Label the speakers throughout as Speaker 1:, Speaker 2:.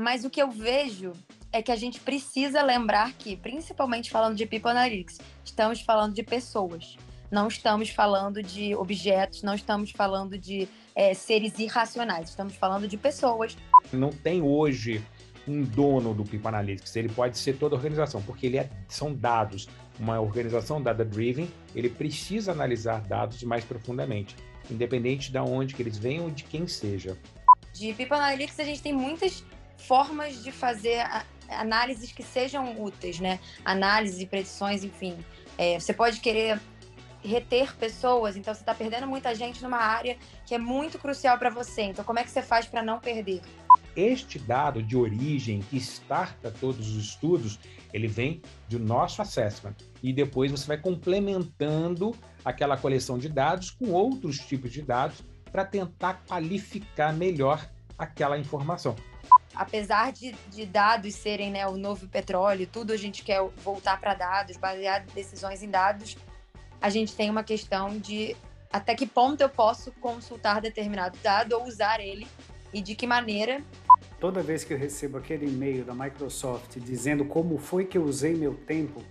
Speaker 1: Mas o que eu vejo é que a gente precisa lembrar que, principalmente falando de People Analytics, estamos falando de pessoas. Não estamos falando de objetos, não estamos falando de é, seres irracionais, estamos falando de pessoas.
Speaker 2: Não tem hoje um dono do People Analytics, ele pode ser toda a organização, porque ele é, são dados. Uma organização data-driven, ele precisa analisar dados mais profundamente, independente de onde que eles venham ou de quem seja.
Speaker 1: De People Analytics, a gente tem muitas formas de fazer análises que sejam úteis, né? Análises e predições, enfim. É, você pode querer reter pessoas, então você está perdendo muita gente numa área que é muito crucial para você. Então, como é que você faz para não perder?
Speaker 2: Este dado de origem que starta todos os estudos, ele vem do nosso assessment. E depois você vai complementando aquela coleção de dados com outros tipos de dados para tentar qualificar melhor aquela informação.
Speaker 1: Apesar de, de dados serem né, o novo petróleo, tudo a gente quer voltar para dados, basear decisões em dados, a gente tem uma questão de até que ponto eu posso consultar determinado dado ou usar ele e de que maneira.
Speaker 3: Toda vez que eu recebo aquele e-mail da Microsoft dizendo como foi que eu usei meu tempo,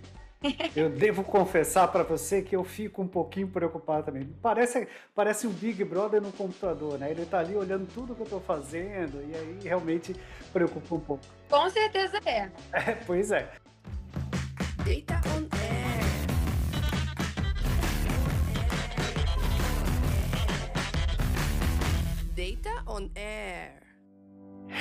Speaker 3: eu devo confessar para você que eu fico um pouquinho preocupado também. Parece, parece um Big Brother no computador, né? Ele está ali olhando tudo que eu estou fazendo e aí realmente preocupa um pouco.
Speaker 1: Com certeza é.
Speaker 3: é pois é. Data on air. Data on air.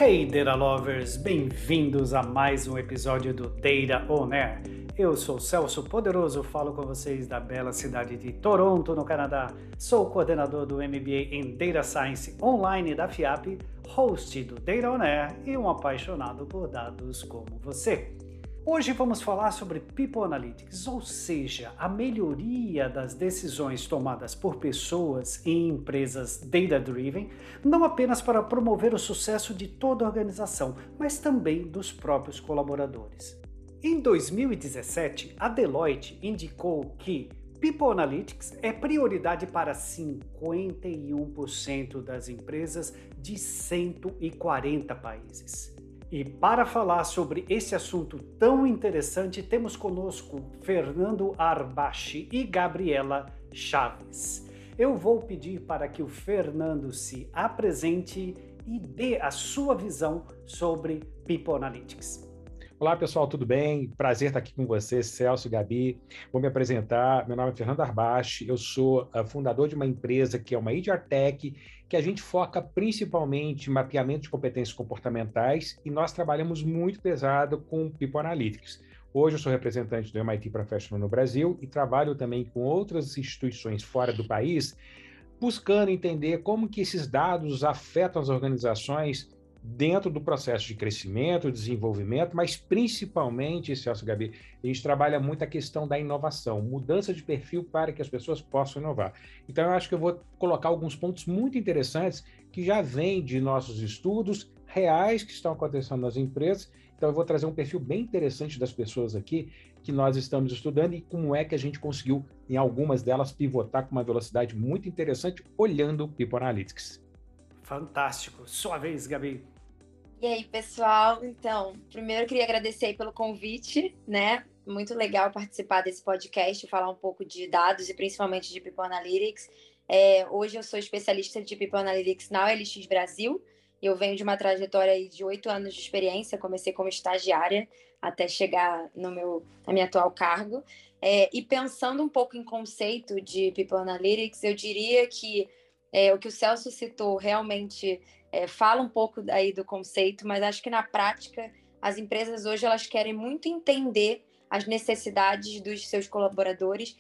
Speaker 3: Hey Data Lovers, bem-vindos a mais um episódio do Data on Air. Eu sou Celso Poderoso, falo com vocês da bela cidade de Toronto, no Canadá. Sou coordenador do MBA em Data Science online da FIAP, host do Data On Air e um apaixonado por dados como você. Hoje vamos falar sobre People Analytics, ou seja, a melhoria das decisões tomadas por pessoas em empresas data-driven, não apenas para promover o sucesso de toda a organização, mas também dos próprios colaboradores. Em 2017, a Deloitte indicou que People Analytics é prioridade para 51% das empresas de 140 países. E para falar sobre esse assunto tão interessante, temos conosco Fernando Arbachi e Gabriela Chaves. Eu vou pedir para que o Fernando se apresente e dê a sua visão sobre People Analytics.
Speaker 2: Olá, pessoal, tudo bem? Prazer estar aqui com você, Celso, Gabi. Vou me apresentar. Meu nome é Fernando Arbache, eu sou uh, fundador de uma empresa que é uma HR Tech, que a gente foca principalmente em mapeamento de competências comportamentais e nós trabalhamos muito pesado com People Analytics. Hoje eu sou representante do MIT Professional no Brasil e trabalho também com outras instituições fora do país, buscando entender como que esses dados afetam as organizações dentro do processo de crescimento, desenvolvimento, mas principalmente, Celso Gabi, a gente trabalha muito a questão da inovação, mudança de perfil para que as pessoas possam inovar. Então, eu acho que eu vou colocar alguns pontos muito interessantes que já vêm de nossos estudos reais que estão acontecendo nas empresas. Então, eu vou trazer um perfil bem interessante das pessoas aqui que nós estamos estudando e como é que a gente conseguiu, em algumas delas, pivotar com uma velocidade muito interessante, olhando o People Analytics.
Speaker 3: Fantástico. Sua vez, Gabi.
Speaker 1: E aí, pessoal? Então, primeiro queria agradecer pelo convite, né? Muito legal participar desse podcast, falar um pouco de dados e principalmente de People Analytics. É, hoje eu sou especialista de People Analytics na OLX Brasil. Eu venho de uma trajetória de oito anos de experiência. Comecei como estagiária até chegar no meu, na minha atual cargo. É, e pensando um pouco em conceito de People Analytics, eu diria que é, o que o Celso citou realmente é, fala um pouco aí do conceito, mas acho que na prática as empresas hoje elas querem muito entender as necessidades dos seus colaboradores,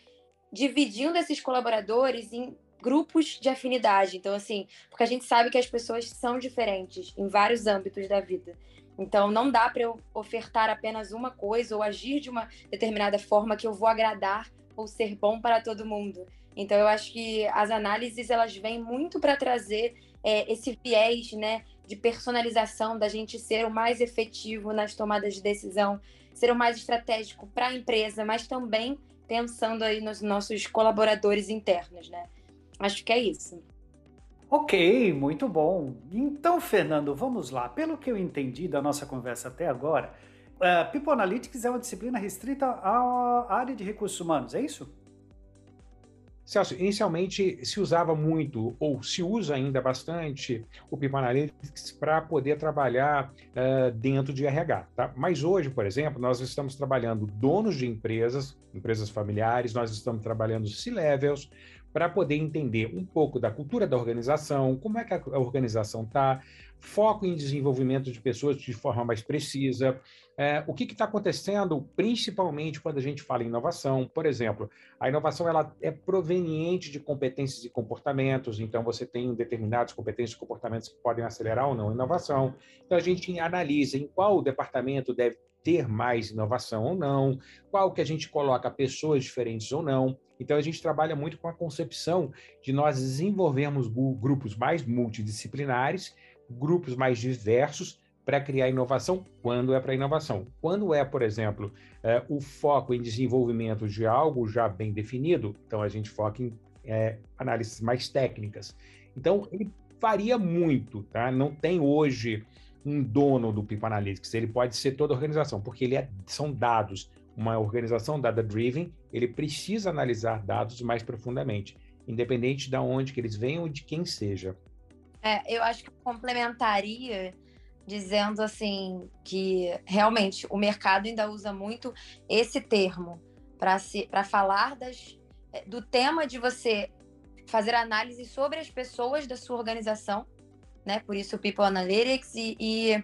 Speaker 1: dividindo esses colaboradores em grupos de afinidade. Então, assim, porque a gente sabe que as pessoas são diferentes em vários âmbitos da vida. Então, não dá para eu ofertar apenas uma coisa ou agir de uma determinada forma que eu vou agradar ou ser bom para todo mundo. Então eu acho que as análises elas vêm muito para trazer é, esse viés, né, de personalização da gente ser o mais efetivo nas tomadas de decisão, ser o mais estratégico para a empresa, mas também pensando aí nos nossos colaboradores internos, né? Acho que é isso.
Speaker 3: Ok, muito bom. Então, Fernando, vamos lá. Pelo que eu entendi da nossa conversa até agora, uh, People Analytics é uma disciplina restrita à área de recursos humanos, é isso?
Speaker 2: Celso, inicialmente se usava muito, ou se usa ainda bastante, o People Analytics para poder trabalhar uh, dentro de RH. Tá? Mas hoje, por exemplo, nós estamos trabalhando donos de empresas, empresas familiares, nós estamos trabalhando C-levels, para poder entender um pouco da cultura da organização, como é que a organização está, foco em desenvolvimento de pessoas de forma mais precisa, é, o que está acontecendo, principalmente quando a gente fala em inovação. Por exemplo, a inovação ela é proveniente de competências e comportamentos, então você tem determinadas competências e comportamentos que podem acelerar ou não a inovação. Então a gente analisa em qual departamento deve ter mais inovação ou não, qual que a gente coloca pessoas diferentes ou não. Então a gente trabalha muito com a concepção de nós desenvolvermos grupos mais multidisciplinares, grupos mais diversos para criar inovação quando é para inovação. Quando é, por exemplo, é, o foco em desenvolvimento de algo já bem definido, então a gente foca em é, análises mais técnicas. Então ele varia muito, tá? Não tem hoje um dono do People Analytics, ele pode ser toda organização, porque ele é, são dados. Uma organização data-driven, ele precisa analisar dados mais profundamente, independente de onde que eles venham ou de quem seja.
Speaker 1: É, eu acho que complementaria dizendo assim que realmente o mercado ainda usa muito esse termo para falar das, é, do tema de você fazer análise sobre as pessoas da sua organização né? Por isso o People Analytics e, e,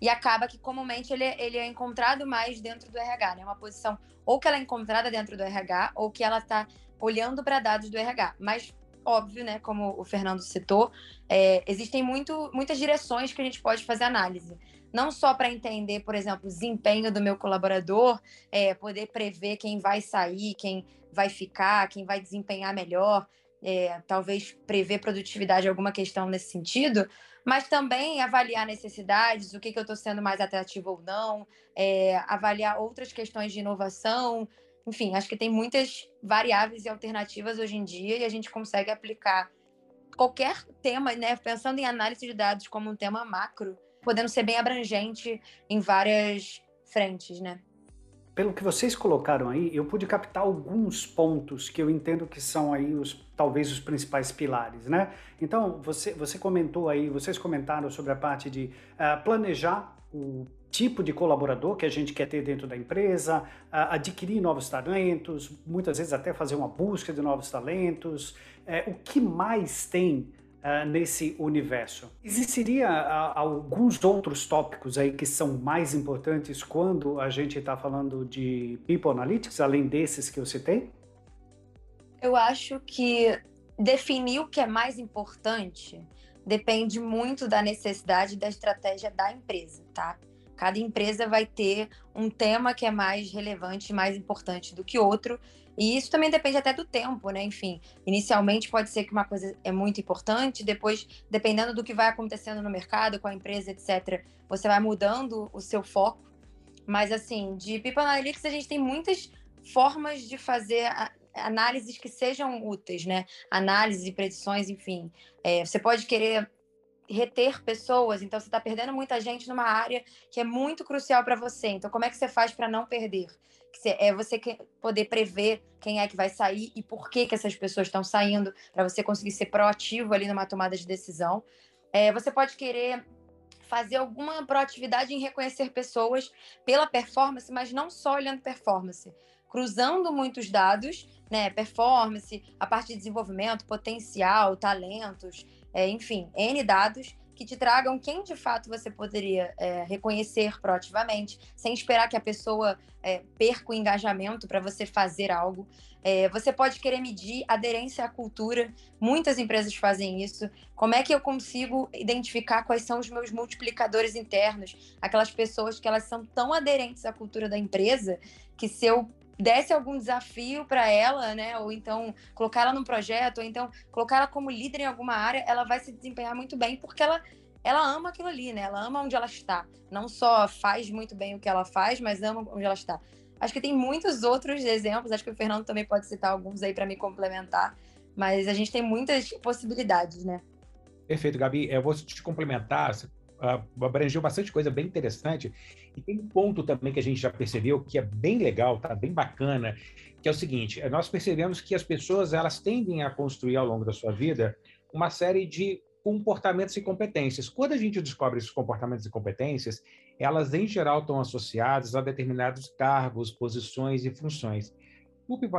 Speaker 1: e acaba que comumente ele, é, ele é encontrado mais dentro do RH, né? Uma posição ou que ela é encontrada dentro do RH ou que ela está olhando para dados do RH. Mas óbvio, né? Como o Fernando citou, é, existem muito, muitas direções que a gente pode fazer análise não só para entender, por exemplo, o desempenho do meu colaborador, é, poder prever quem vai sair, quem vai ficar, quem vai desempenhar melhor, é, talvez prever produtividade, alguma questão nesse sentido, mas também avaliar necessidades, o que, que eu estou sendo mais atrativo ou não, é, avaliar outras questões de inovação. Enfim, acho que tem muitas variáveis e alternativas hoje em dia e a gente consegue aplicar qualquer tema, né, pensando em análise de dados como um tema macro, podendo ser bem abrangente em várias frentes, né?
Speaker 3: pelo que vocês colocaram aí, eu pude captar alguns pontos que eu entendo que são aí os talvez os principais pilares, né? Então, você, você comentou aí, vocês comentaram sobre a parte de uh, planejar o tipo de colaborador que a gente quer ter dentro da empresa, adquirir novos talentos, muitas vezes até fazer uma busca de novos talentos. Uh, o que mais tem uh, nesse universo. Existiria alguns outros tópicos aí que são mais importantes quando a gente está falando de People Analytics, além desses que eu citei?
Speaker 1: Eu acho que definir o que é mais importante depende muito da necessidade da estratégia da empresa, tá? Cada empresa vai ter um tema que é mais relevante, mais importante do que outro, e isso também depende até do tempo, né? Enfim, inicialmente pode ser que uma coisa é muito importante, depois, dependendo do que vai acontecendo no mercado, com a empresa, etc., você vai mudando o seu foco. Mas, assim, de People Analytics, a gente tem muitas formas de fazer análises que sejam úteis, né? Análises e predições, enfim. É, você pode querer reter pessoas, então você está perdendo muita gente numa área que é muito crucial para você. Então, como é que você faz para não perder? é você poder prever quem é que vai sair e por que, que essas pessoas estão saindo, para você conseguir ser proativo ali numa tomada de decisão. É, você pode querer fazer alguma proatividade em reconhecer pessoas pela performance, mas não só olhando performance, cruzando muitos dados, né, performance, a parte de desenvolvimento, potencial, talentos, é, enfim, N dados que te tragam quem de fato você poderia é, reconhecer proativamente, sem esperar que a pessoa é, perca o engajamento para você fazer algo. É, você pode querer medir aderência à cultura, muitas empresas fazem isso. Como é que eu consigo identificar quais são os meus multiplicadores internos, aquelas pessoas que elas são tão aderentes à cultura da empresa que se eu desse algum desafio para ela, né? Ou então colocar ela num projeto, ou então colocar ela como líder em alguma área, ela vai se desempenhar muito bem porque ela ela ama aquilo ali, né? Ela ama onde ela está. Não só faz muito bem o que ela faz, mas ama onde ela está. Acho que tem muitos outros exemplos, acho que o Fernando também pode citar alguns aí para me complementar, mas a gente tem muitas possibilidades, né?
Speaker 2: Perfeito, Gabi. Eu vou te complementar. Abrangeu bastante coisa bem interessante. E tem um ponto também que a gente já percebeu que é bem legal, tá bem bacana, que é o seguinte: nós percebemos que as pessoas elas tendem a construir ao longo da sua vida uma série de comportamentos e competências. Quando a gente descobre esses comportamentos e competências, elas em geral estão associadas a determinados cargos, posições e funções. O People,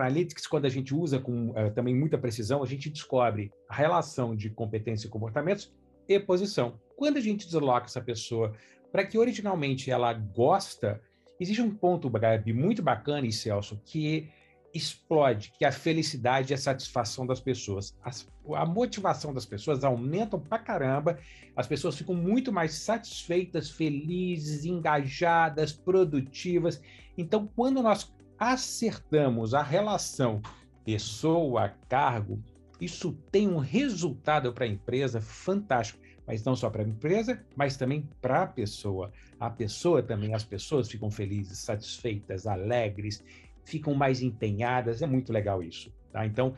Speaker 2: Analytics, quando a gente usa com uh, também muita precisão, a gente descobre a relação de competência e comportamentos e posição. Quando a gente desloca essa pessoa para que originalmente ela gosta, existe um ponto, Gabi, muito bacana, e Celso, que explode, que é a felicidade e a satisfação das pessoas. As, a motivação das pessoas aumentam pra caramba, as pessoas ficam muito mais satisfeitas, felizes, engajadas, produtivas. Então, quando nós acertamos a relação pessoa-cargo, isso tem um resultado para a empresa fantástico, mas não só para a empresa, mas também para a pessoa. A pessoa também, as pessoas ficam felizes, satisfeitas, alegres, ficam mais empenhadas, é muito legal isso. Tá? Então,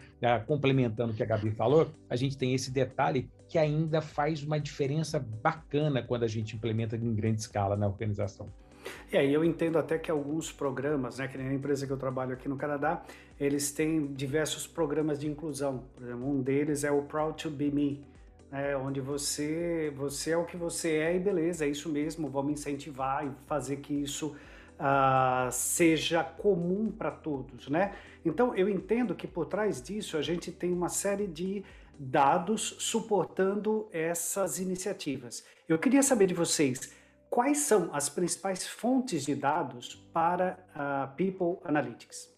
Speaker 2: complementando o que a Gabi falou, a gente tem esse detalhe que ainda faz uma diferença bacana quando a gente implementa em grande escala na organização.
Speaker 3: E aí eu entendo até que alguns programas, né, que nem a empresa que eu trabalho aqui no Canadá, eles têm diversos programas de inclusão. Por exemplo, um deles é o Proud to Be Me, né, onde você, você é o que você é e beleza, é isso mesmo, vamos incentivar e fazer que isso uh, seja comum para todos, né? Então eu entendo que por trás disso a gente tem uma série de dados suportando essas iniciativas. Eu queria saber de vocês quais são as principais fontes de dados para a People Analytics.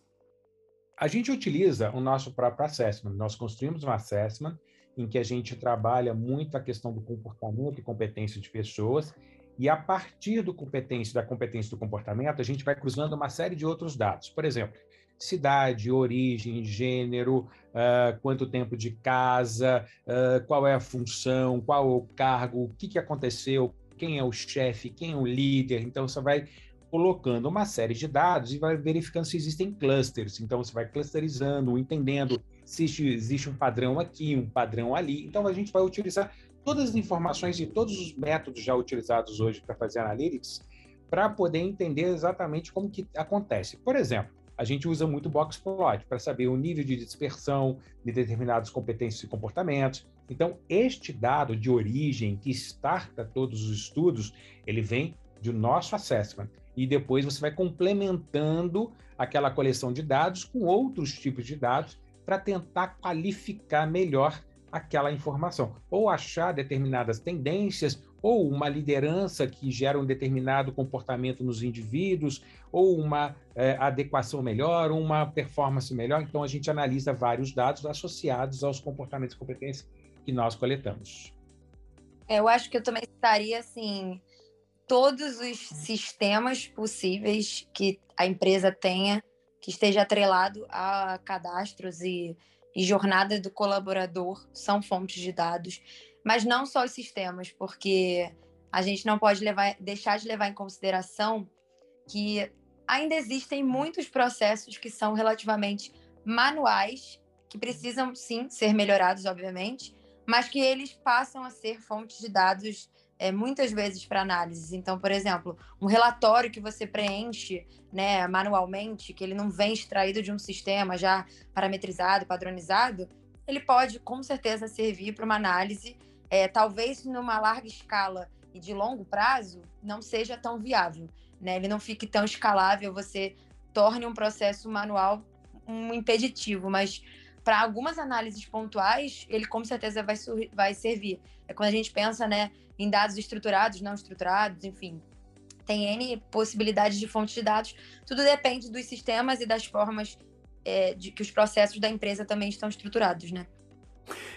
Speaker 2: A gente utiliza o nosso próprio assessment. Nós construímos um assessment em que a gente trabalha muito a questão do comportamento e competência de pessoas e a partir do competência, da competência do comportamento, a gente vai cruzando uma série de outros dados. Por exemplo, cidade, origem, gênero, uh, quanto tempo de casa, uh, qual é a função, qual é o cargo, o que, que aconteceu, quem é o chefe, quem é o líder. Então, você vai colocando uma série de dados e vai verificando se existem clusters. Então, você vai clusterizando, entendendo se existe um padrão aqui, um padrão ali. Então, a gente vai utilizar todas as informações e todos os métodos já utilizados hoje para fazer analytics para poder entender exatamente como que acontece. Por exemplo, a gente usa muito box plot para saber o nível de dispersão de determinadas competências e comportamentos. Então, este dado de origem que starta todos os estudos, ele vem do nosso assessment. E depois você vai complementando aquela coleção de dados com outros tipos de dados para tentar qualificar melhor aquela informação, ou achar determinadas tendências, ou uma liderança que gera um determinado comportamento nos indivíduos, ou uma é, adequação melhor, uma performance melhor. Então, a gente analisa vários dados associados aos comportamentos e competências que nós coletamos.
Speaker 1: É, eu acho que eu também estaria assim todos os sistemas possíveis que a empresa tenha que esteja atrelado a cadastros e e jornada do colaborador são fontes de dados, mas não só os sistemas, porque a gente não pode levar, deixar de levar em consideração que ainda existem muitos processos que são relativamente manuais, que precisam sim ser melhorados, obviamente, mas que eles passam a ser fontes de dados é, muitas vezes para análise. Então, por exemplo, um relatório que você preenche né, manualmente, que ele não vem extraído de um sistema já parametrizado, padronizado, ele pode com certeza servir para uma análise, é, talvez numa larga escala e de longo prazo, não seja tão viável. Né? Ele não fique tão escalável, você torne um processo manual um impeditivo, mas para algumas análises pontuais, ele com certeza vai, vai servir. É quando a gente pensa né, em dados estruturados, não estruturados, enfim. Tem N possibilidades de fontes de dados. Tudo depende dos sistemas e das formas é, de que os processos da empresa também estão estruturados, né?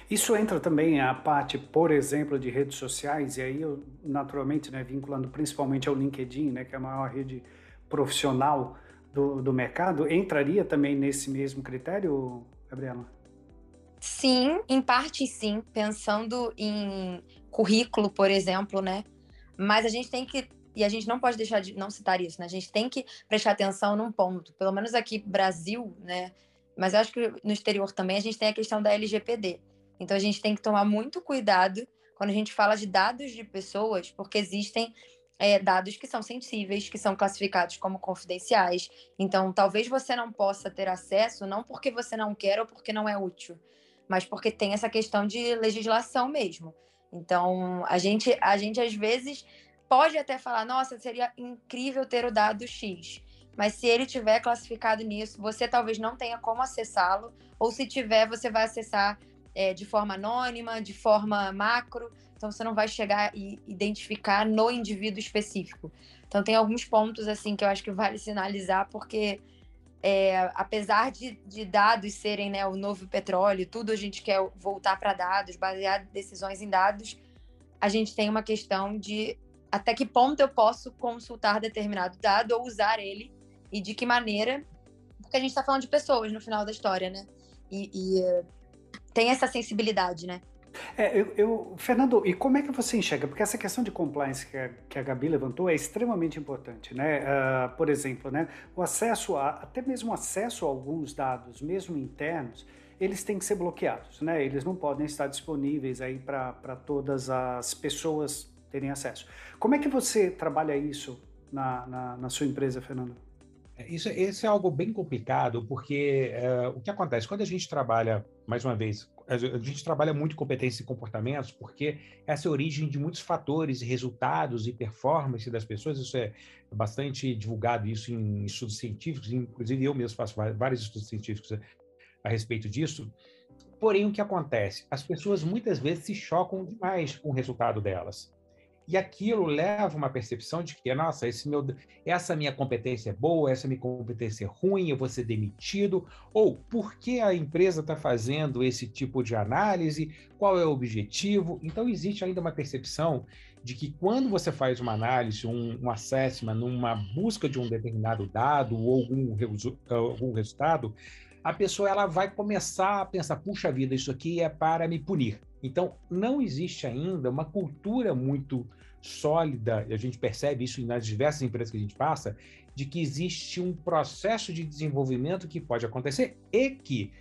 Speaker 3: Isso entra também a parte, por exemplo, de redes sociais, e aí eu, naturalmente, né, vinculando principalmente ao LinkedIn, né, que é a maior rede profissional do, do mercado, entraria também nesse mesmo critério, Gabriela?
Speaker 1: Sim, em parte sim, pensando em currículo, por exemplo, né? Mas a gente tem que e a gente não pode deixar de não citar isso, né? A gente tem que prestar atenção num ponto, pelo menos aqui Brasil, né? Mas eu acho que no exterior também a gente tem a questão da LGPD, Então a gente tem que tomar muito cuidado quando a gente fala de dados de pessoas, porque existem é, dados que são sensíveis, que são classificados como confidenciais. Então, talvez você não possa ter acesso, não porque você não quer ou porque não é útil, mas porque tem essa questão de legislação mesmo. Então, a gente, a gente às vezes pode até falar, nossa, seria incrível ter o dado X. Mas se ele tiver classificado nisso, você talvez não tenha como acessá-lo, ou se tiver, você vai acessar é, de forma anônima, de forma macro, então você não vai chegar e identificar no indivíduo específico. Então tem alguns pontos assim que eu acho que vale sinalizar, porque é, apesar de, de, dados serem né, o novo petróleo, tudo a gente quer voltar para dados, basear decisões em dados, a gente tem uma questão de até que ponto eu posso consultar determinado dado ou usar ele e de que maneira, porque a gente está falando de pessoas no final da história, né? E, e tem essa sensibilidade, né?
Speaker 3: É, eu, eu, Fernando, e como é que você enxerga? Porque essa questão de compliance que a, que a Gabi levantou é extremamente importante, né? Uh, por exemplo, né, o acesso a, até mesmo acesso a alguns dados, mesmo internos, eles têm que ser bloqueados, né? Eles não podem estar disponíveis aí para todas as pessoas terem acesso. Como é que você trabalha isso na, na, na sua empresa, Fernando?
Speaker 2: É, isso, é algo bem complicado, porque uh, o que acontece? Quando a gente trabalha, mais uma vez, a gente trabalha muito competência e comportamentos, porque essa é a origem de muitos fatores e resultados e performance das pessoas. Isso é bastante divulgado isso em estudos científicos, inclusive eu mesmo faço vários estudos científicos a, a respeito disso. Porém, o que acontece? As pessoas muitas vezes se chocam demais com o resultado delas. E aquilo leva uma percepção de que, nossa, meu, essa minha competência é boa, essa minha competência é ruim, eu vou ser demitido, ou por que a empresa está fazendo esse tipo de análise, qual é o objetivo. Então, existe ainda uma percepção de que quando você faz uma análise, um, um assessment, numa busca de um determinado dado ou algum, algum resultado, a pessoa ela vai começar a pensar, puxa vida, isso aqui é para me punir. Então, não existe ainda uma cultura muito sólida, e a gente percebe isso nas diversas empresas que a gente passa, de que existe um processo de desenvolvimento que pode acontecer e que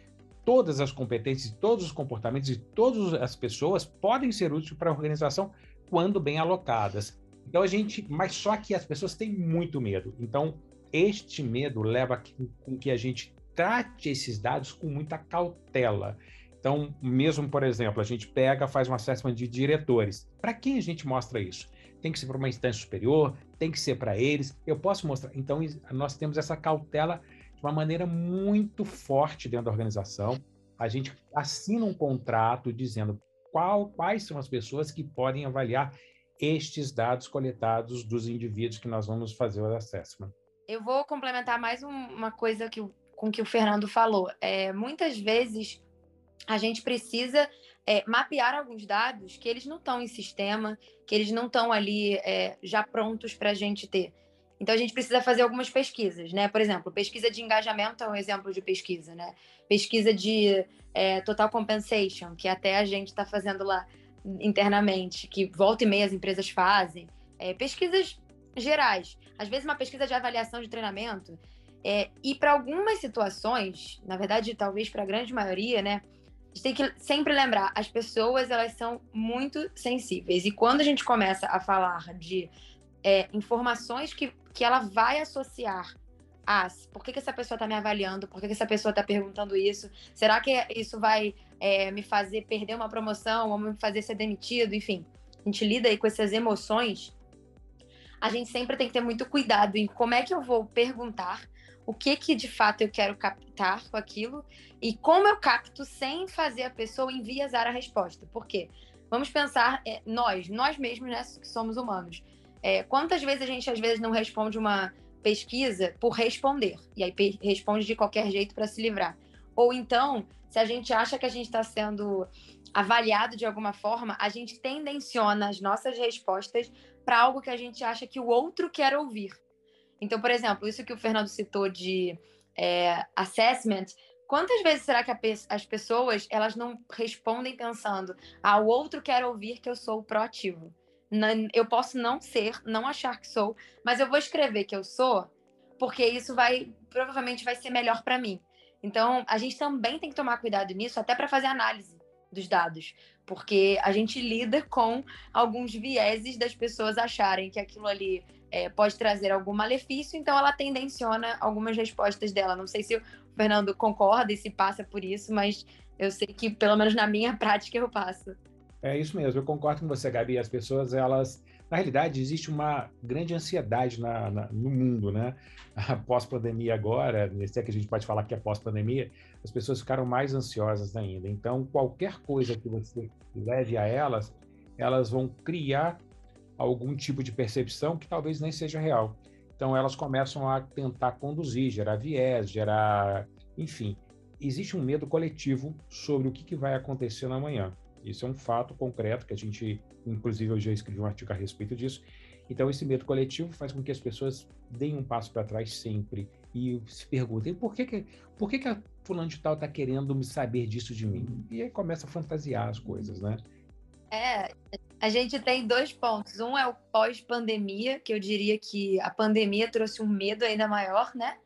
Speaker 2: todas as competências, todos os comportamentos e todas as pessoas podem ser úteis para a organização quando bem alocadas. Então a gente, mas só que as pessoas têm muito medo. Então este medo leva com que a gente trate esses dados com muita cautela. Então, mesmo, por exemplo, a gente pega, faz um assessment de diretores. Para quem a gente mostra isso? Tem que ser para uma instância superior, tem que ser para eles. Eu posso mostrar. Então, nós temos essa cautela de uma maneira muito forte dentro da organização. A gente assina um contrato dizendo qual, quais são as pessoas que podem avaliar estes dados coletados dos indivíduos que nós vamos fazer o assessment.
Speaker 1: Eu vou complementar mais um, uma coisa que, com que o Fernando falou. É, muitas vezes a gente precisa é, mapear alguns dados que eles não estão em sistema, que eles não estão ali é, já prontos para a gente ter. Então a gente precisa fazer algumas pesquisas, né? Por exemplo, pesquisa de engajamento é um exemplo de pesquisa, né? Pesquisa de é, total compensation, que até a gente está fazendo lá internamente, que volta e meia as empresas fazem. É, pesquisas gerais. Às vezes uma pesquisa de avaliação de treinamento. É, e para algumas situações, na verdade, talvez para a grande maioria, né? Gente tem que sempre lembrar, as pessoas elas são muito sensíveis. E quando a gente começa a falar de é, informações que, que ela vai associar a por que, que essa pessoa está me avaliando, por que, que essa pessoa está perguntando isso, será que isso vai é, me fazer perder uma promoção ou me fazer ser demitido, enfim. A gente lida aí com essas emoções. A gente sempre tem que ter muito cuidado em como é que eu vou perguntar o que que de fato eu quero captar com aquilo e como eu capto sem fazer a pessoa enviesar a resposta. Por quê? Vamos pensar é, nós, nós mesmos, né, que somos humanos. É, quantas vezes a gente às vezes não responde uma pesquisa por responder e aí responde de qualquer jeito para se livrar? Ou então, se a gente acha que a gente está sendo avaliado de alguma forma, a gente tendenciona as nossas respostas para algo que a gente acha que o outro quer ouvir. Então, por exemplo, isso que o Fernando citou de é, assessment, quantas vezes será que pe as pessoas elas não respondem pensando, ah, o outro quer ouvir que eu sou proativo. eu posso não ser, não achar que sou, mas eu vou escrever que eu sou, porque isso vai provavelmente vai ser melhor para mim. Então, a gente também tem que tomar cuidado nisso, até para fazer análise, dos dados, porque a gente lida com alguns vieses das pessoas acharem que aquilo ali é, pode trazer algum malefício, então ela tendenciona algumas respostas dela. Não sei se o Fernando concorda e se passa por isso, mas eu sei que, pelo menos na minha prática, eu passo.
Speaker 2: É isso mesmo, eu concordo com você, Gabi. As pessoas, elas. Na realidade, existe uma grande ansiedade na, na no mundo, né? Pós-pandemia agora, se é que a gente pode falar que é pós-pandemia, as pessoas ficaram mais ansiosas ainda. Então, qualquer coisa que você leve a elas, elas vão criar algum tipo de percepção que talvez nem seja real. Então, elas começam a tentar conduzir, gerar viés, gerar. Enfim, existe um medo coletivo sobre o que, que vai acontecer na manhã. Isso é um fato concreto que a gente, inclusive, eu já escrevi um artigo a respeito disso. Então, esse medo coletivo faz com que as pessoas deem um passo para trás sempre e se perguntem por que, que, por que, que a fulano de tal está querendo me saber disso de mim? E aí começa a fantasiar as coisas, né?
Speaker 1: É, gente tem dois pontos. Um é o pós-pandemia, que eu diria que a pandemia trouxe um medo ainda maior, né?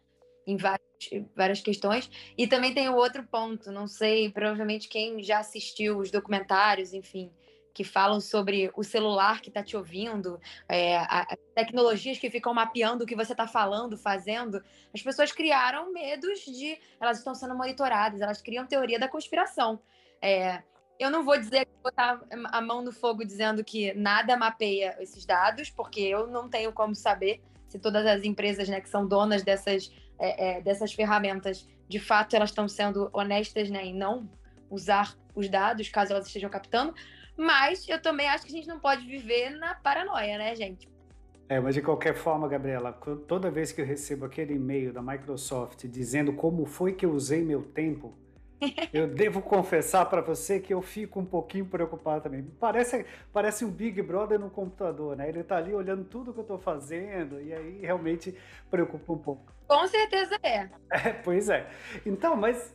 Speaker 1: Em vários várias questões. E também tem o outro ponto, não sei, provavelmente quem já assistiu os documentários, enfim, que falam sobre o celular que está te ouvindo, é, as tecnologias que ficam mapeando o que você está falando, fazendo. As pessoas criaram medos de elas estão sendo monitoradas, elas criam teoria da conspiração. É, eu não vou dizer botar a mão no fogo dizendo que nada mapeia esses dados, porque eu não tenho como saber se todas as empresas né, que são donas dessas é, é, dessas ferramentas, de fato, elas estão sendo honestas né, em não usar os dados, caso elas estejam captando. Mas eu também acho que a gente não pode viver na paranoia, né, gente?
Speaker 3: É, mas de qualquer forma, Gabriela, toda vez que eu recebo aquele e-mail da Microsoft dizendo como foi que eu usei meu tempo, eu devo confessar para você que eu fico um pouquinho preocupado também. Parece, parece um Big Brother no computador, né? Ele está ali olhando tudo que eu estou fazendo e aí realmente preocupa um pouco.
Speaker 1: Com certeza é.
Speaker 3: é pois é. Então, mas,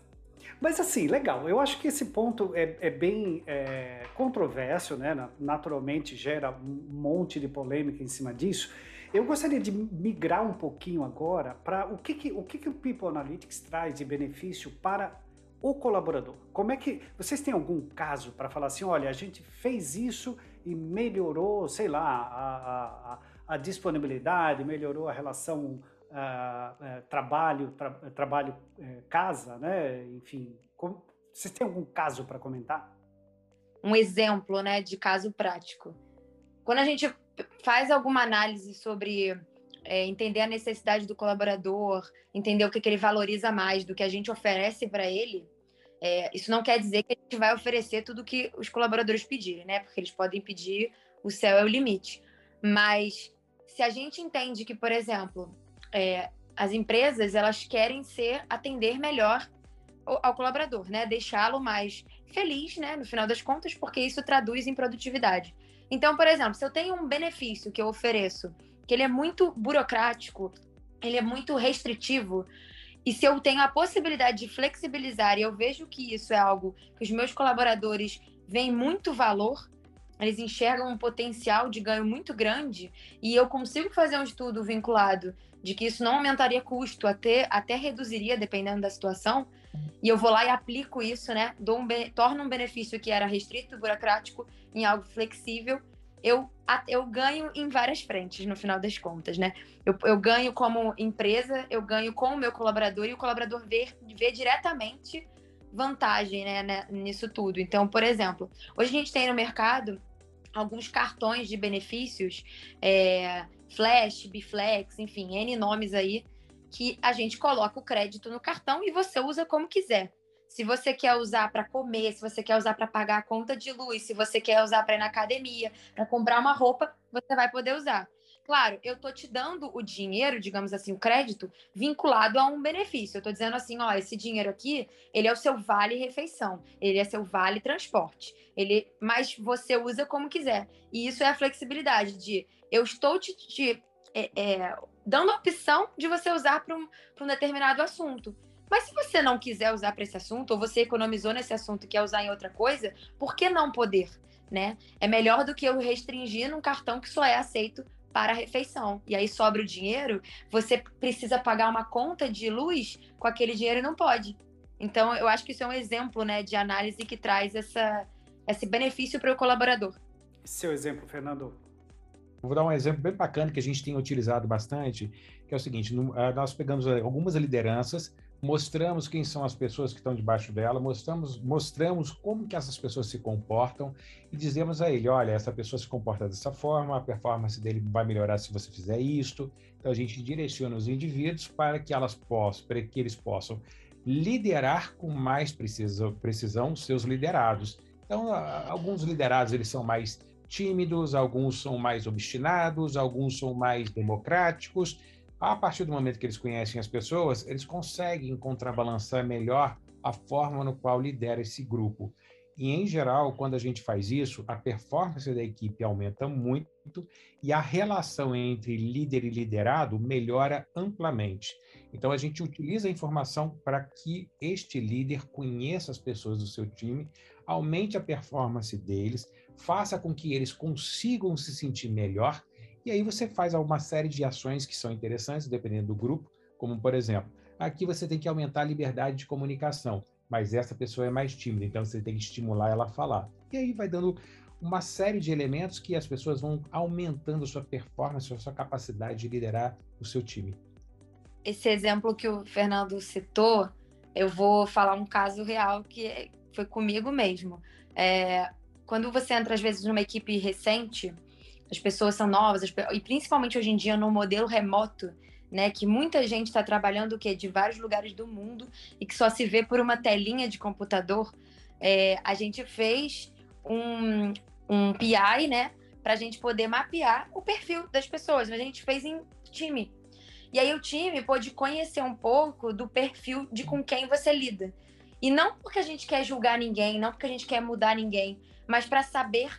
Speaker 3: mas assim, legal. Eu acho que esse ponto é, é bem é, controverso, né? Naturalmente gera um monte de polêmica em cima disso. Eu gostaria de migrar um pouquinho agora para o que, que, o que, que o People Analytics traz de benefício para o colaborador. Como é que vocês têm algum caso para falar assim, olha, a gente fez isso e melhorou, sei lá, a, a, a disponibilidade, melhorou a relação uh, uh, trabalho, tra, trabalho uh, casa, né? Enfim, como, vocês têm algum caso para comentar?
Speaker 1: Um exemplo, né, de caso prático. Quando a gente faz alguma análise sobre é, entender a necessidade do colaborador, entender o que, que ele valoriza mais do que a gente oferece para ele, é, isso não quer dizer que a gente vai oferecer tudo que os colaboradores pedirem, né? Porque eles podem pedir, o céu é o limite. Mas se a gente entende que, por exemplo, é, as empresas elas querem ser atender melhor ao colaborador, né? Deixá-lo mais feliz, né? No final das contas, porque isso traduz em produtividade. Então, por exemplo, se eu tenho um benefício que eu ofereço, que ele é muito burocrático, ele é muito restritivo, e se eu tenho a possibilidade de flexibilizar e eu vejo que isso é algo que os meus colaboradores veem muito valor, eles enxergam um potencial de ganho muito grande e eu consigo fazer um estudo vinculado de que isso não aumentaria custo, até, até reduziria, dependendo da situação, e eu vou lá e aplico isso, né? Um, torno um benefício que era restrito, burocrático, em algo flexível eu, eu ganho em várias frentes, no final das contas, né? Eu, eu ganho como empresa, eu ganho com o meu colaborador e o colaborador vê, vê diretamente vantagem né, né, nisso tudo. Então, por exemplo, hoje a gente tem no mercado alguns cartões de benefícios, é, Flash, Biflex, enfim, N nomes aí, que a gente coloca o crédito no cartão e você usa como quiser. Se você quer usar para comer, se você quer usar para pagar a conta de luz, se você quer usar para ir na academia, para comprar uma roupa, você vai poder usar. Claro, eu tô te dando o dinheiro, digamos assim, o crédito, vinculado a um benefício. Eu tô dizendo assim, ó, esse dinheiro aqui, ele é o seu vale refeição, ele é seu vale transporte. Ele, mas você usa como quiser. E isso é a flexibilidade de eu estou te, te é, é, dando a opção de você usar para um, um determinado assunto. Mas se você não quiser usar para esse assunto, ou você economizou nesse assunto e quer usar em outra coisa, por que não poder? Né? É melhor do que eu restringir num cartão que só é aceito para a refeição. E aí sobra o dinheiro, você precisa pagar uma conta de luz com aquele dinheiro e não pode. Então, eu acho que isso é um exemplo né, de análise que traz essa, esse benefício para o colaborador.
Speaker 3: Seu exemplo, Fernando?
Speaker 2: Vou dar um exemplo bem bacana que a gente tem utilizado bastante, que é o seguinte: ah, nós pegamos eh, algumas lideranças, mostramos quem são as pessoas que estão debaixo dela, mostramos, mostramos como que essas pessoas se comportam e dizemos a ele, olha, essa pessoa se comporta dessa forma, a performance dele vai melhorar se você fizer isto. Então a gente direciona os indivíduos para que elas possam, para que eles possam liderar com mais precisão, precisão seus liderados. Então, alguns liderados eles são mais tímidos, alguns são mais obstinados, alguns são mais democráticos, a partir do momento que eles conhecem as pessoas, eles conseguem contrabalançar melhor a forma no qual lidera esse grupo. E, em geral, quando a gente faz isso, a performance da equipe aumenta muito e a relação entre líder e liderado melhora amplamente. Então, a gente utiliza a informação para que este líder conheça as pessoas do seu time, aumente a performance deles, faça com que eles consigam se sentir melhor e aí você faz uma série de ações que são interessantes, dependendo do grupo, como por exemplo, aqui você tem que aumentar a liberdade de comunicação, mas essa pessoa é mais tímida, então você tem que estimular ela a falar. E aí vai dando uma série de elementos que as pessoas vão aumentando a sua performance, a sua capacidade de liderar o seu time.
Speaker 1: Esse exemplo que o Fernando citou, eu vou falar um caso real que foi comigo mesmo. É, quando você entra, às vezes, numa equipe recente, as pessoas são novas, e principalmente hoje em dia no modelo remoto, né, que muita gente está trabalhando o quê? de vários lugares do mundo e que só se vê por uma telinha de computador. É, a gente fez um, um PI, né, para a gente poder mapear o perfil das pessoas. A gente fez em time. E aí o time pôde conhecer um pouco do perfil de com quem você lida. E não porque a gente quer julgar ninguém, não porque a gente quer mudar ninguém, mas para saber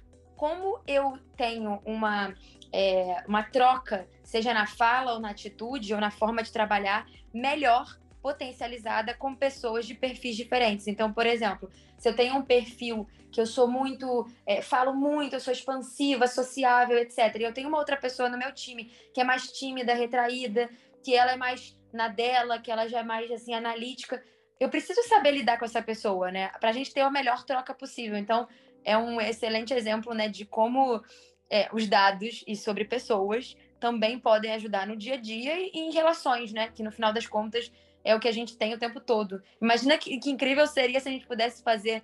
Speaker 1: como eu tenho uma, é, uma troca, seja na fala ou na atitude ou na forma de trabalhar, melhor potencializada com pessoas de perfis diferentes. Então, por exemplo, se eu tenho um perfil que eu sou muito, é, falo muito, eu sou expansiva, sociável, etc. E eu tenho uma outra pessoa no meu time que é mais tímida, retraída, que ela é mais na dela, que ela já é mais assim analítica. Eu preciso saber lidar com essa pessoa, né? Para a gente ter a melhor troca possível. Então, é um excelente exemplo né, de como é, os dados e sobre pessoas também podem ajudar no dia a dia e em relações, né? Que no final das contas é o que a gente tem o tempo todo. Imagina que, que incrível seria se a gente pudesse fazer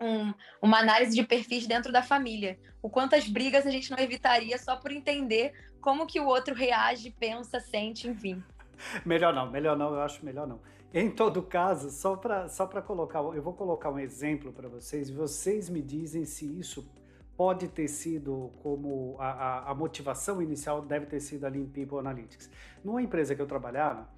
Speaker 1: um, uma análise de perfis dentro da família. O quantas brigas a gente não evitaria só por entender como que o outro reage, pensa, sente, enfim.
Speaker 3: Melhor não, melhor não, eu acho melhor não. Em todo caso, só para só colocar, eu vou colocar um exemplo para vocês, vocês me dizem se isso pode ter sido como a, a, a, motivação inicial deve ter sido ali em People Analytics. Numa empresa que eu trabalhava,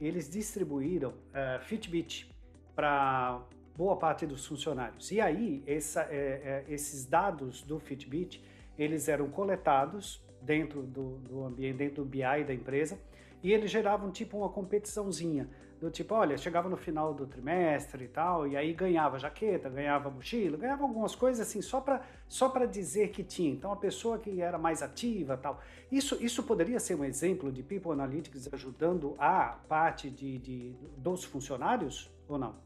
Speaker 3: eles distribuíram uh, Fitbit para boa parte dos funcionários. E aí, essa, é, é, esses dados do Fitbit, eles eram coletados dentro do, do ambiente, dentro do BI da empresa, e eles geravam tipo uma competiçãozinha do tipo, olha, chegava no final do trimestre e tal, e aí ganhava jaqueta, ganhava mochila, ganhava algumas coisas assim, só para só dizer que tinha. Então, a pessoa que era mais ativa tal. Isso, isso poderia ser um exemplo de People Analytics ajudando a parte de, de dos funcionários ou não?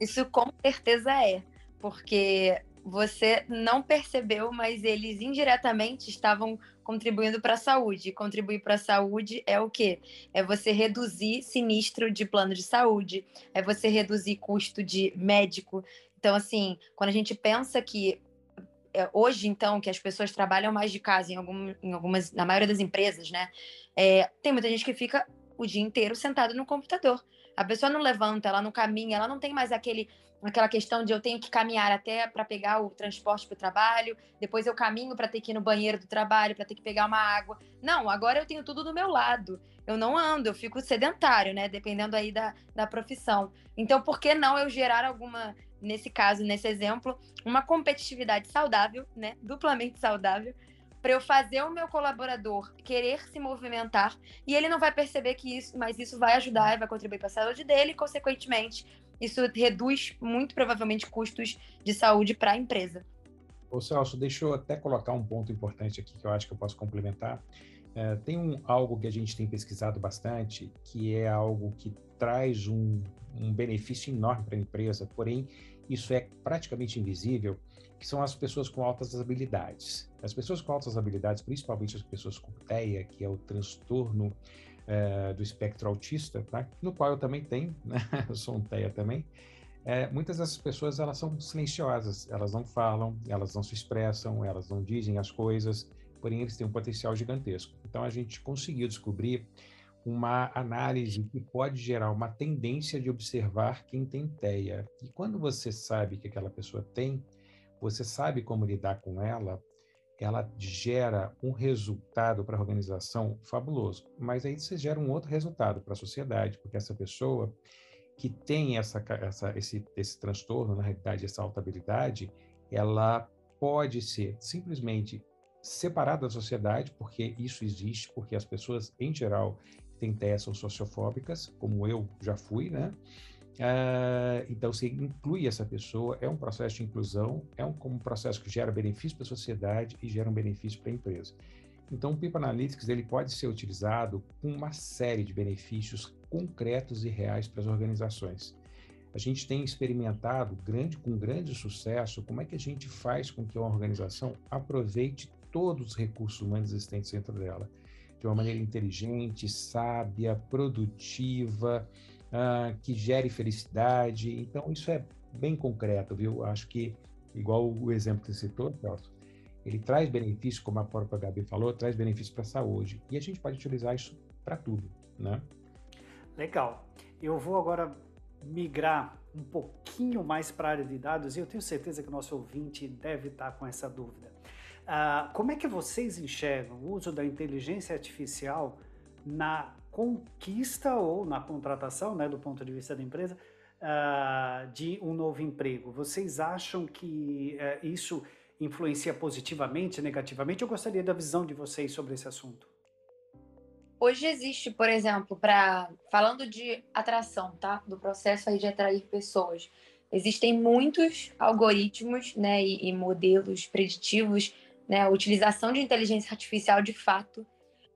Speaker 1: Isso com certeza é, porque você não percebeu, mas eles indiretamente estavam contribuindo para a saúde. Contribuir para a saúde é o quê? É você reduzir sinistro de plano de saúde, é você reduzir custo de médico. Então, assim, quando a gente pensa que é, hoje, então, que as pessoas trabalham mais de casa em, algum, em algumas, na maioria das empresas, né? É, tem muita gente que fica o dia inteiro sentado no computador. A pessoa não levanta, ela não caminha, ela não tem mais aquele aquela questão de eu tenho que caminhar até para pegar o transporte para o trabalho, depois eu caminho para ter que ir no banheiro do trabalho, para ter que pegar uma água. Não, agora eu tenho tudo do meu lado. Eu não ando, eu fico sedentário, né? Dependendo aí da, da profissão. Então, por que não eu gerar alguma, nesse caso, nesse exemplo, uma competitividade saudável, né? Duplamente saudável, para eu fazer o meu colaborador querer se movimentar e ele não vai perceber que isso, mas isso vai ajudar e vai contribuir para a saúde dele e, consequentemente, isso reduz muito provavelmente custos de saúde para a empresa.
Speaker 2: Ô Celso, deixa eu até colocar um ponto importante aqui que eu acho que eu posso complementar, É, tem um, algo que a gente tem pesquisado bastante, que é algo que traz um, um benefício enorme para a empresa, porém isso é praticamente invisível, que são as pessoas com altas habilidades. As pessoas com altas habilidades, principalmente as pessoas com TEA, que é o transtorno é, do espectro autista, tá? no qual eu também tenho, né? eu sou um TEA também, é, muitas dessas pessoas elas são silenciosas, elas não falam, elas não se expressam, elas não dizem as coisas, porém eles têm um potencial gigantesco. Então a gente conseguiu descobrir uma análise que pode gerar uma tendência de observar quem tem TEA. E quando você sabe que aquela pessoa tem, você sabe como lidar com ela, ela gera um resultado para a organização fabuloso. Mas aí você gera um outro resultado para a sociedade, porque essa pessoa que tem essa, essa, esse, esse transtorno, na realidade, essa altabilidade, ela pode ser simplesmente separada da sociedade, porque isso existe, porque as pessoas, em geral, têm TEA são sociofóbicas, como eu já fui, né? Uh, então, você inclui essa pessoa, é um processo de inclusão, é um, um processo que gera benefício para a sociedade e gera um benefício para a empresa. Então, o People Analytics ele pode ser utilizado com uma série de benefícios concretos e reais para as organizações. A gente tem experimentado grande, com grande sucesso como é que a gente faz com que uma organização aproveite todos os recursos humanos existentes dentro dela de uma maneira inteligente, sábia, produtiva, uh, que gere felicidade. Então, isso é bem concreto, viu? Acho que, igual o exemplo que você citou, Celso, ele traz benefícios, como a própria Gabi falou, traz benefícios para a saúde. E a gente pode utilizar isso para tudo, né?
Speaker 3: Legal. Eu vou agora migrar um pouquinho mais para a área de dados e eu tenho certeza que o nosso ouvinte deve estar com essa dúvida. Uh, como é que vocês enxergam o uso da inteligência artificial na conquista ou na contratação, né, do ponto de vista da empresa, uh, de um novo emprego? Vocês acham que uh, isso influencia positivamente, negativamente? Eu gostaria da visão de vocês sobre esse assunto.
Speaker 1: Hoje existe, por exemplo, para falando de atração, tá? Do processo aí de atrair pessoas. Existem muitos algoritmos, né, e, e modelos preditivos, né, a utilização de inteligência artificial de fato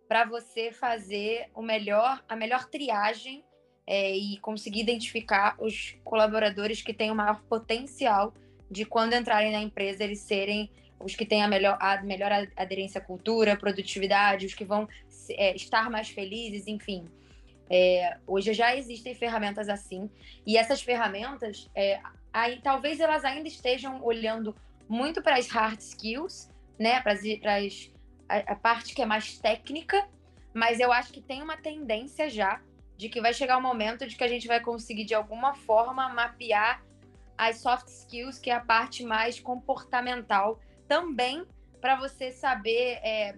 Speaker 1: para você fazer o melhor, a melhor triagem é, e conseguir identificar os colaboradores que têm o maior potencial de quando entrarem na empresa eles serem os que têm a melhor, a melhor aderência à cultura, produtividade, os que vão é, estar mais felizes, enfim. É, hoje já existem ferramentas assim, e essas ferramentas, é, aí, talvez elas ainda estejam olhando muito para as hard skills, né, para a, a parte que é mais técnica, mas eu acho que tem uma tendência já de que vai chegar o um momento de que a gente vai conseguir, de alguma forma, mapear as soft skills, que é a parte mais comportamental, também para você saber, é,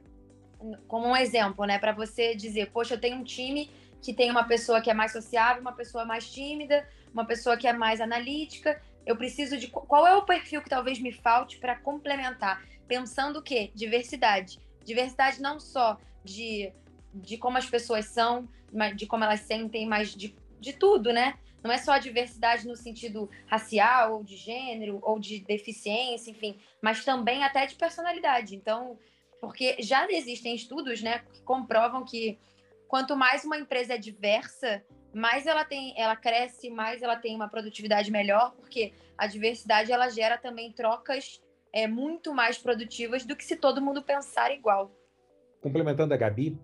Speaker 1: como um exemplo, né? Para você dizer, poxa, eu tenho um time que tem uma pessoa que é mais sociável, uma pessoa mais tímida, uma pessoa que é mais analítica. Eu preciso de qual é o perfil que talvez me falte para complementar, pensando o quê? Diversidade. Diversidade não só de, de como as pessoas são, de como elas sentem, mas de, de tudo, né? Não é só a diversidade no sentido racial, ou de gênero, ou de deficiência, enfim, mas também até de personalidade. Então, porque já existem estudos, né, que comprovam que quanto mais uma empresa é diversa, mais ela tem, ela cresce, mais ela tem uma produtividade melhor, porque a diversidade ela gera também trocas é, muito mais produtivas do que se todo mundo pensar igual.
Speaker 2: Complementando a Gabi,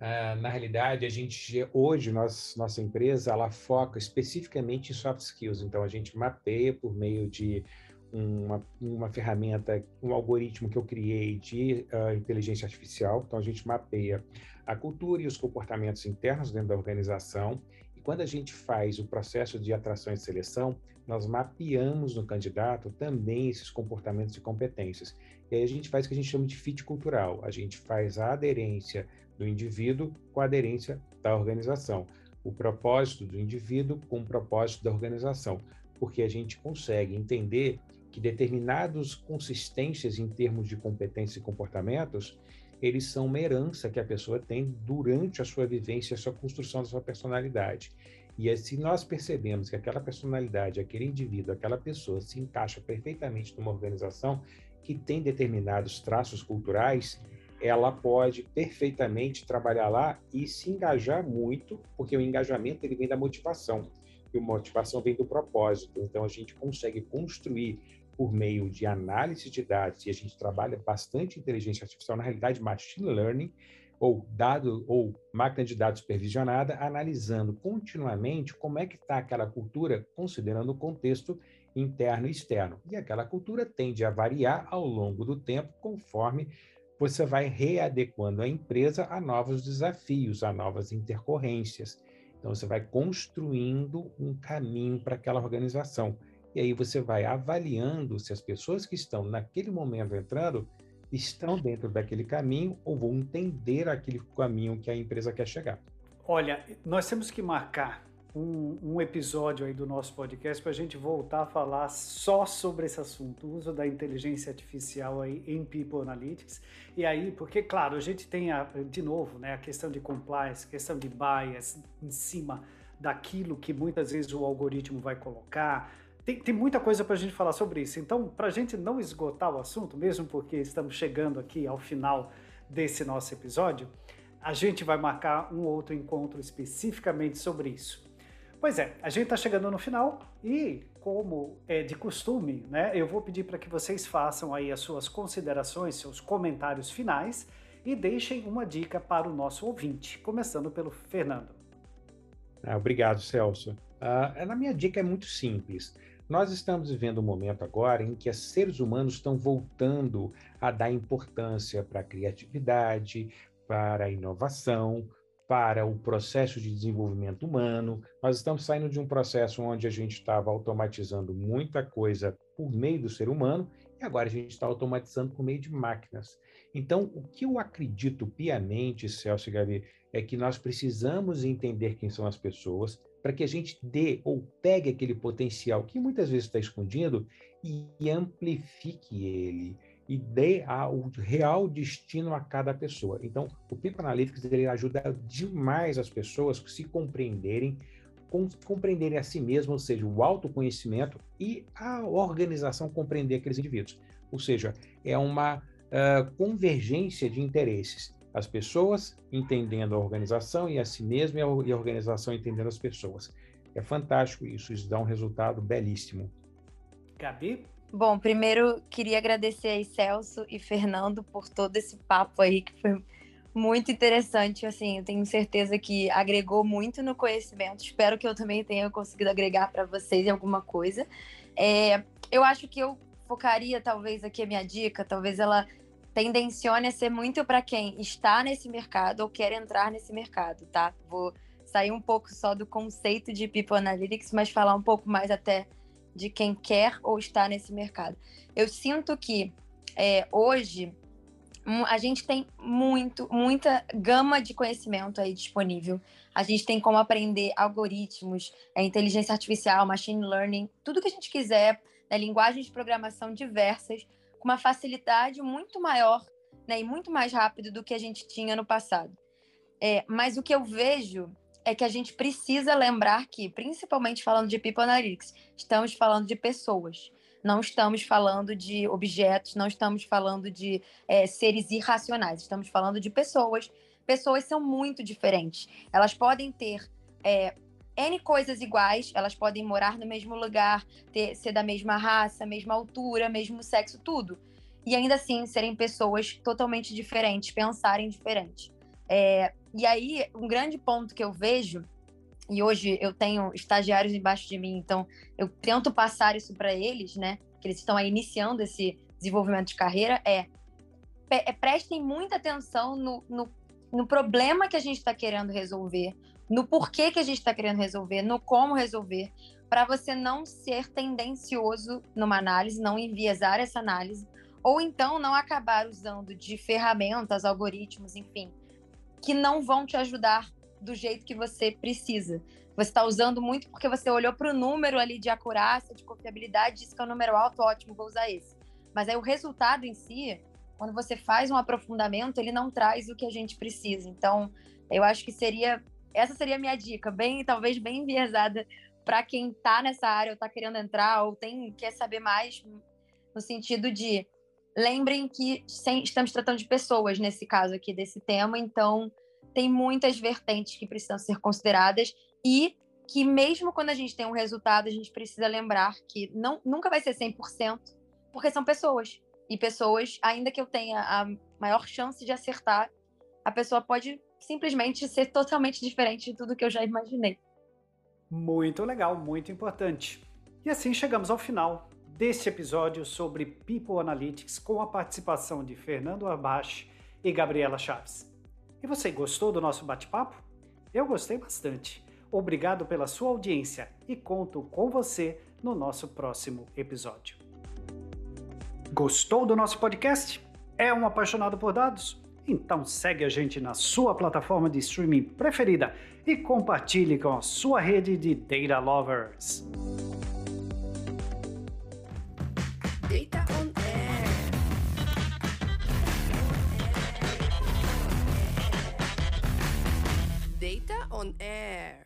Speaker 2: Uh, na realidade, a gente hoje nós, nossa empresa ela foca especificamente em soft skills. Então a gente mapeia por meio de uma, uma ferramenta, um algoritmo que eu criei de uh, inteligência artificial. Então a gente mapeia a cultura e os comportamentos internos dentro da organização. Quando a gente faz o processo de atração e seleção, nós mapeamos no candidato também esses comportamentos e competências. E aí a gente faz o que a gente chama de fit cultural. A gente faz a aderência do indivíduo com a aderência da organização. O propósito do indivíduo com o propósito da organização. Porque a gente consegue entender que determinadas consistências em termos de competência e comportamentos, eles são uma herança que a pessoa tem durante a sua vivência, a sua construção da sua personalidade. E se nós percebemos que aquela personalidade, aquele indivíduo, aquela pessoa se encaixa perfeitamente numa organização que tem determinados traços culturais, ela pode perfeitamente trabalhar lá e se engajar muito, porque o engajamento ele vem da motivação e a motivação vem do propósito. Então a gente consegue construir por meio de análise de dados e a gente trabalha bastante inteligência artificial, na realidade machine learning ou dado ou máquina de dados supervisionada, analisando continuamente como é que está aquela cultura, considerando o contexto interno e externo. E aquela cultura tende a variar ao longo do tempo, conforme você vai readequando a empresa a novos desafios, a novas intercorrências. Então, você vai construindo um caminho para aquela organização. E aí você vai avaliando se as pessoas que estão naquele momento entrando estão dentro daquele caminho ou vão entender aquele caminho que a empresa quer chegar.
Speaker 3: Olha, nós temos que marcar um, um, episódio aí do nosso podcast para a gente voltar a falar só sobre esse assunto, o uso da inteligência artificial aí em People Analytics. E aí, porque, claro, a gente tem, a, de novo, né, a questão de compliance, questão de bias em cima daquilo que muitas vezes o algoritmo vai colocar. Tem, tem muita coisa para a gente falar sobre isso. Então, para a gente não esgotar o assunto, mesmo porque estamos chegando aqui ao final desse nosso episódio, a gente vai marcar um outro encontro especificamente sobre isso. Pois é, a gente está chegando no final e, como é de costume, né, eu vou pedir para que vocês façam aí as suas considerações, seus comentários finais e deixem uma dica para o nosso ouvinte, começando pelo Fernando.
Speaker 2: Ah, obrigado, Celso. Ah, na minha dica é muito simples. Nós estamos vivendo um momento agora em que os seres humanos estão voltando a dar importância para a criatividade, para a inovação, para o processo de desenvolvimento humano. Nós estamos saindo de um processo onde a gente estava automatizando muita coisa por meio do ser humano e agora a gente está automatizando por meio de máquinas. Então, o que eu acredito piamente, Celso e Gabi, é que nós precisamos entender quem são as pessoas para que a gente dê ou pegue aquele potencial que muitas vezes está escondido e amplifique ele e dê o real destino a cada pessoa. Então, o People Analytics ele ajuda demais as pessoas a se compreenderem, com, compreenderem a si mesmas, ou seja, o autoconhecimento e a organização compreender aqueles indivíduos. Ou seja, é uma uh, convergência de interesses. As pessoas entendendo a organização e a si mesma e a organização entendendo as pessoas. É fantástico isso, isso dá um resultado belíssimo.
Speaker 3: Gabi?
Speaker 1: Bom, primeiro queria agradecer aí Celso e Fernando por todo esse papo aí que foi muito interessante, assim, eu tenho certeza que agregou muito no conhecimento. Espero que eu também tenha conseguido agregar para vocês alguma coisa. É, eu acho que eu focaria, talvez, aqui a minha dica, talvez ela tendencione a ser muito para quem está nesse mercado ou quer entrar nesse mercado, tá? Vou sair um pouco só do conceito de People Analytics, mas falar um pouco mais até de quem quer ou está nesse mercado. Eu sinto que é, hoje a gente tem muito, muita gama de conhecimento aí disponível. A gente tem como aprender algoritmos, é, inteligência artificial, machine learning, tudo que a gente quiser, né, linguagens de programação diversas, com uma facilidade muito maior né, e muito mais rápido do que a gente tinha no passado. É, mas o que eu vejo é que a gente precisa lembrar que, principalmente falando de People Analytics, estamos falando de pessoas. Não estamos falando de objetos, não estamos falando de é, seres irracionais, estamos falando de pessoas. Pessoas são muito diferentes. Elas podem ter é, N coisas iguais, elas podem morar no mesmo lugar, ter, ser da mesma raça, mesma altura, mesmo sexo, tudo. E ainda assim serem pessoas totalmente diferentes, pensarem diferente. É, e aí, um grande ponto que eu vejo, e hoje eu tenho estagiários embaixo de mim, então eu tento passar isso para eles, né? Que eles estão aí iniciando esse desenvolvimento de carreira, é, é prestem muita atenção no, no, no problema que a gente está querendo resolver, no porquê que a gente está querendo resolver, no como resolver, para você não ser tendencioso numa análise, não enviesar essa análise, ou então não acabar usando de ferramentas, algoritmos, enfim, que não vão te ajudar do jeito que você precisa. Você está usando muito porque você olhou para o número ali de acurácia, de confiabilidade, disse que é um número alto, ótimo, vou usar esse. Mas aí o resultado em si, quando você faz um aprofundamento, ele não traz o que a gente precisa. Então, eu acho que seria essa seria a minha dica, bem talvez bem enviesada para quem está nessa área ou está querendo entrar ou tem quer saber mais no sentido de lembrem que estamos tratando de pessoas nesse caso aqui desse tema, então tem muitas vertentes que precisam ser consideradas e que mesmo quando a gente tem um resultado, a gente precisa lembrar que não, nunca vai ser 100%, porque são pessoas. E pessoas, ainda que eu tenha a maior chance de acertar, a pessoa pode simplesmente ser totalmente diferente de tudo que eu já imaginei.
Speaker 3: Muito legal, muito importante. E assim chegamos ao final deste episódio sobre People Analytics com a participação de Fernando Arbache e Gabriela Chaves. E você gostou do nosso bate-papo? Eu gostei bastante. Obrigado pela sua audiência e conto com você no nosso próximo episódio. Gostou do nosso podcast? É um apaixonado por dados? Então segue a gente na sua plataforma de streaming preferida e compartilhe com a sua rede de data lovers. Data on Air. Data on Air.